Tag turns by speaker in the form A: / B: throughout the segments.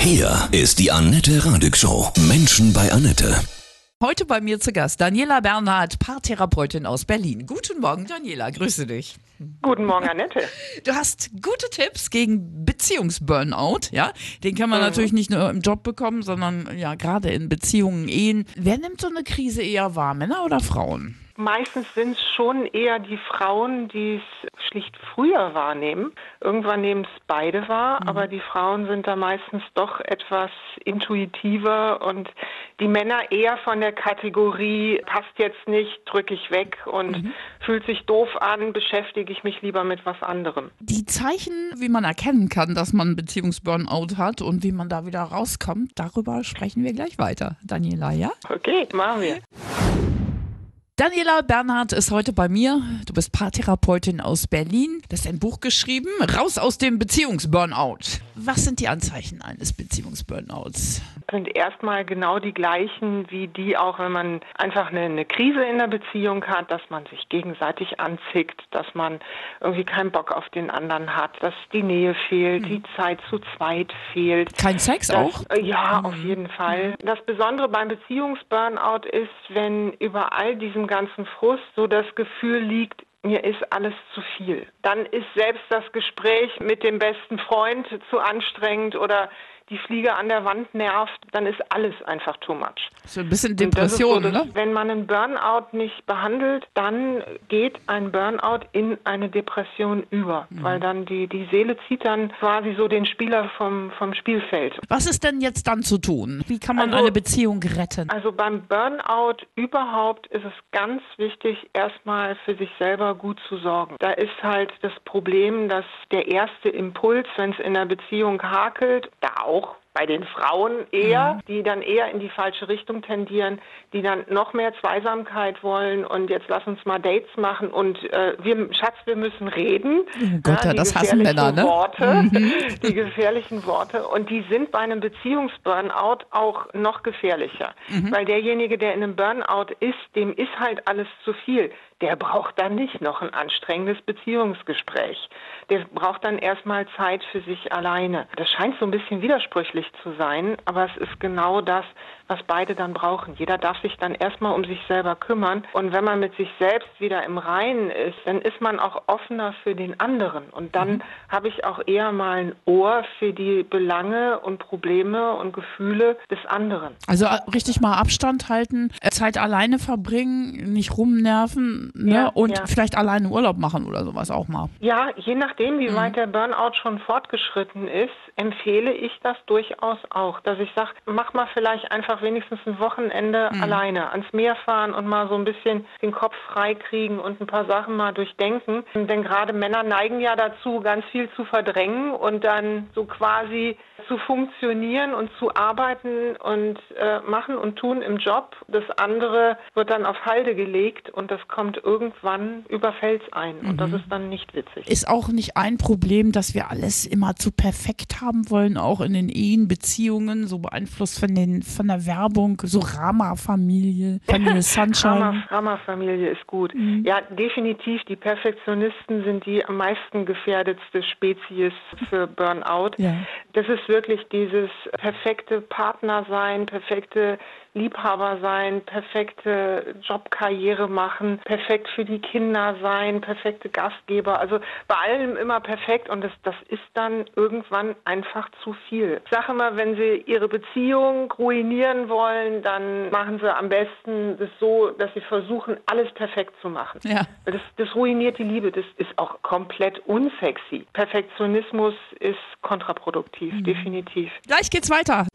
A: Hier ist die Annette Radig Show. Menschen bei Annette.
B: Heute bei mir zu Gast Daniela Bernhard, Paartherapeutin aus Berlin. Guten Morgen, Daniela, grüße dich.
C: Guten Morgen, Annette.
B: Du hast gute Tipps gegen Beziehungsburnout, ja? Den kann man
C: Mhm.
B: natürlich nicht nur im Job bekommen, sondern ja gerade in Beziehungen, Ehen. Wer nimmt so eine Krise eher wahr, Männer oder Frauen?
C: Meistens sind es schon eher die Frauen, die es schlicht früher wahrnehmen. Irgendwann nehmen es beide wahr, aber die Frauen sind da meistens doch etwas intuitiver und die Männer eher von der Kategorie passt jetzt nicht, drücke ich weg und fühlt sich doof an, beschäftige ich mich lieber mit was anderem.
B: Die Zeichen, wie man erkennen kann, dass man Beziehungsburnout hat und wie man da wieder rauskommt, darüber sprechen wir gleich weiter. Daniela, ja?
C: Okay, machen wir.
B: Daniela Bernhard ist heute bei mir. Du bist Paartherapeutin aus Berlin. Du hast ein Buch geschrieben, Raus aus dem Beziehungsburnout. Was sind die Anzeichen eines Beziehungsburnouts?
C: sind erstmal genau die gleichen wie die auch, wenn man einfach eine, eine Krise in der Beziehung hat, dass man sich gegenseitig anzickt, dass man irgendwie keinen Bock auf den anderen hat, dass die Nähe fehlt, die Zeit zu zweit fehlt.
B: Kein Sex
C: Das,
B: auch?
C: Ja, auf jeden Fall. Das Besondere beim Beziehungsburnout ist, wenn über all diesem ganzen Frust so das Gefühl liegt, mir ist alles zu viel. Dann ist selbst das Gespräch mit dem besten Freund zu anstrengend oder die Fliege an der Wand nervt, dann ist alles einfach too much.
B: So ein bisschen Depression,
C: so,
B: ne?
C: Wenn man einen Burnout nicht behandelt, dann geht ein Burnout in eine Depression über,
B: Mhm.
C: weil dann die, die Seele zieht dann quasi so den Spieler vom, vom Spielfeld.
B: Was ist denn jetzt dann zu tun? Wie kann man
C: Also-
B: eine Beziehung retten?
C: Also beim Burnout überhaupt ist es ganz wichtig, erstmal für sich selber gut zu sorgen. Da ist halt das Problem, dass der erste Impuls, wenn es in der Beziehung hakelt, da auch bei den Frauen eher, die dann eher in die falsche Richtung tendieren, die dann noch mehr Zweisamkeit wollen und jetzt lass uns mal Dates machen und äh, wir, Schatz, wir müssen reden.
B: Oh Gott, ja,
C: die
B: das hassen
C: gefährlichen
B: Männer, ne?
C: Worte, die gefährlichen Worte. Und die sind bei einem Beziehungsburnout auch noch gefährlicher.
B: Mhm.
C: Weil derjenige, der in einem Burnout ist, dem ist halt alles zu viel. Der braucht dann nicht noch ein anstrengendes Beziehungsgespräch. Der braucht dann erstmal Zeit für sich alleine. Das scheint so ein bisschen widersprüchlich zu sein, aber es ist genau das, was beide dann brauchen. Jeder darf sich dann erstmal um sich selber kümmern. Und wenn man mit sich selbst wieder im Reinen ist, dann ist man auch offener für den anderen. Und dann habe ich auch eher mal ein Ohr für die Belange und Probleme und Gefühle des anderen.
B: Also äh, richtig mal Abstand halten, äh, Zeit alleine verbringen, nicht rumnerven ne?
C: Ja,
B: und
C: ja.
B: vielleicht alleine Urlaub machen oder sowas auch mal.
C: Ja, je nachdem, wie weit der Burnout schon fortgeschritten ist, empfehle ich das durchaus auch, dass ich sage, mach mal vielleicht einfach wenigstens ein Wochenende alleine ans Meer fahren und mal so ein bisschen den Kopf frei kriegen und ein paar Sachen mal durchdenken. Denn gerade Männer neigen ja dazu, ganz viel zu verdrängen und dann so quasi zu funktionieren und zu arbeiten und äh, machen und tun im Job. Das andere wird dann auf Halde gelegt und das kommt irgendwann über Fels ein und das ist dann nicht witzig.
B: Ist auch nicht ein Problem, dass wir alles immer zu perfekt haben wollen, auch in den Ehen, Beziehungen, so beeinflusst von den von der Werbung, so Rama-Familie, Familie Sunshine.
C: Rama, Rama-Familie ist gut. Ja, definitiv. Die Perfektionisten sind die am meisten gefährdetste Spezies für Burnout.
B: Ja.
C: Das ist wirklich dieses perfekte Partner sein, perfekte Liebhaber sein, perfekte Jobkarriere machen, perfekt für die Kinder sein, perfekte Gastgeber. Also bei allem immer perfekt und das, das ist dann irgendwann einfach zu viel. Ich sage immer, wenn Sie Ihre Beziehung ruinieren wollen, dann machen Sie am besten das so, dass Sie versuchen, alles perfekt zu machen.
B: Ja.
C: Das, das ruiniert die Liebe. Das ist auch komplett unsexy. Perfektionismus ist kontraproduktiv, definitiv.
B: Gleich geht's weiter.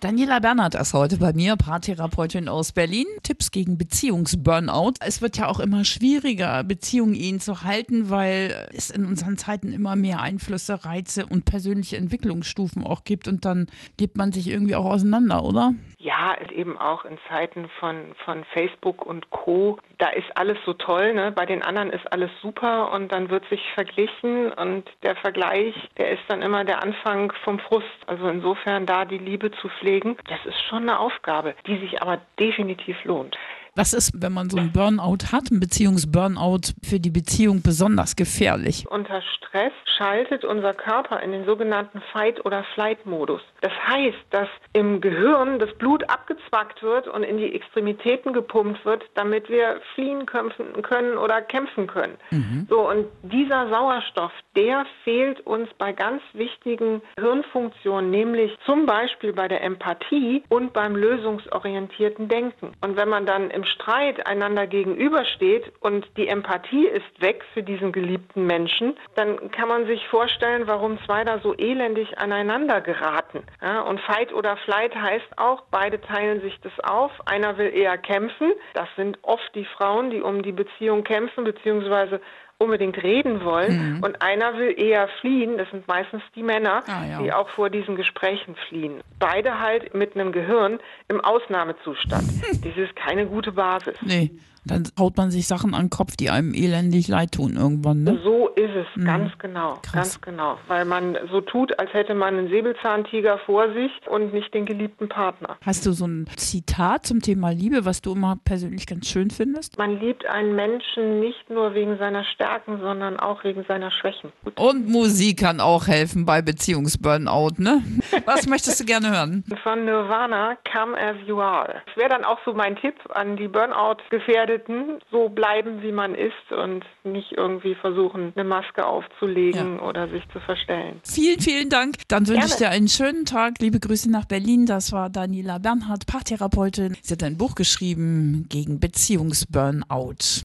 B: Daniela Bernhard ist heute bei mir, Paartherapeutin aus Berlin. Tipps gegen Beziehungsburnout. Es wird ja auch immer schwieriger, Beziehungen ihn zu halten, weil es in unseren Zeiten immer mehr Einflüsse, Reize und persönliche Entwicklungsstufen auch gibt und dann lebt man sich irgendwie auch auseinander, oder?
C: Ja, eben auch in Zeiten von, von Facebook und Co. Da ist alles so toll, ne? Bei den anderen ist alles super und dann wird sich verglichen und der Vergleich, der ist dann immer der Anfang vom Frust. Also insofern da die Liebe zu pflegen, das ist schon eine Aufgabe, die sich aber definitiv lohnt.
B: Was ist, wenn man so einen Burnout hat, ein Beziehungsburnout für die Beziehung besonders gefährlich?
C: Unter Stress schaltet unser Körper in den sogenannten Fight- oder Flight-Modus. Das heißt, dass im Gehirn das Blut abgezwackt wird und in die Extremitäten gepumpt wird, damit wir fliehen können oder kämpfen können. Mhm. So, und dieser Sauerstoff, der fehlt uns bei ganz wichtigen Hirnfunktionen, nämlich zum Beispiel bei der Empathie und beim lösungsorientierten Denken. Und wenn man dann im Streit einander gegenübersteht und die Empathie ist weg für diesen geliebten Menschen, dann kann man sich vorstellen, warum zwei da so elendig aneinander geraten. Ja, und Fight oder Flight heißt auch, beide teilen sich das auf. Einer will eher kämpfen. Das sind oft die Frauen, die um die Beziehung kämpfen, beziehungsweise unbedingt reden wollen mhm. und einer will eher fliehen, das sind meistens die Männer, ah, ja. die auch vor diesen Gesprächen fliehen. Beide halt mit einem Gehirn im Ausnahmezustand. das ist keine gute Basis.
B: Nee. Dann haut man sich Sachen an den Kopf, die einem elendig leid tun irgendwann. Ne?
C: So ist es, mhm. ganz genau, Krass. ganz genau. Weil man so tut, als hätte man einen Säbelzahntiger vor sich und nicht den geliebten Partner.
B: Hast du so ein Zitat zum Thema Liebe, was du immer persönlich ganz schön findest?
C: Man liebt einen Menschen nicht nur wegen seiner Stärken, sondern auch wegen seiner Schwächen.
B: Und Musik kann auch helfen bei Beziehungsburnout, ne? Was möchtest du gerne hören?
C: Von Nirvana, Come As You Are. Das wäre dann auch so mein Tipp an die Burnout-Gefährdeten Gefährdeten so bleiben, wie man ist und nicht irgendwie versuchen, eine Maske aufzulegen ja. oder sich zu verstellen.
B: Vielen, vielen Dank. Dann wünsche ich dir einen schönen Tag. Liebe Grüße nach Berlin. Das war Daniela Bernhardt, Paartherapeutin. Sie hat ein Buch geschrieben gegen Beziehungsburnout.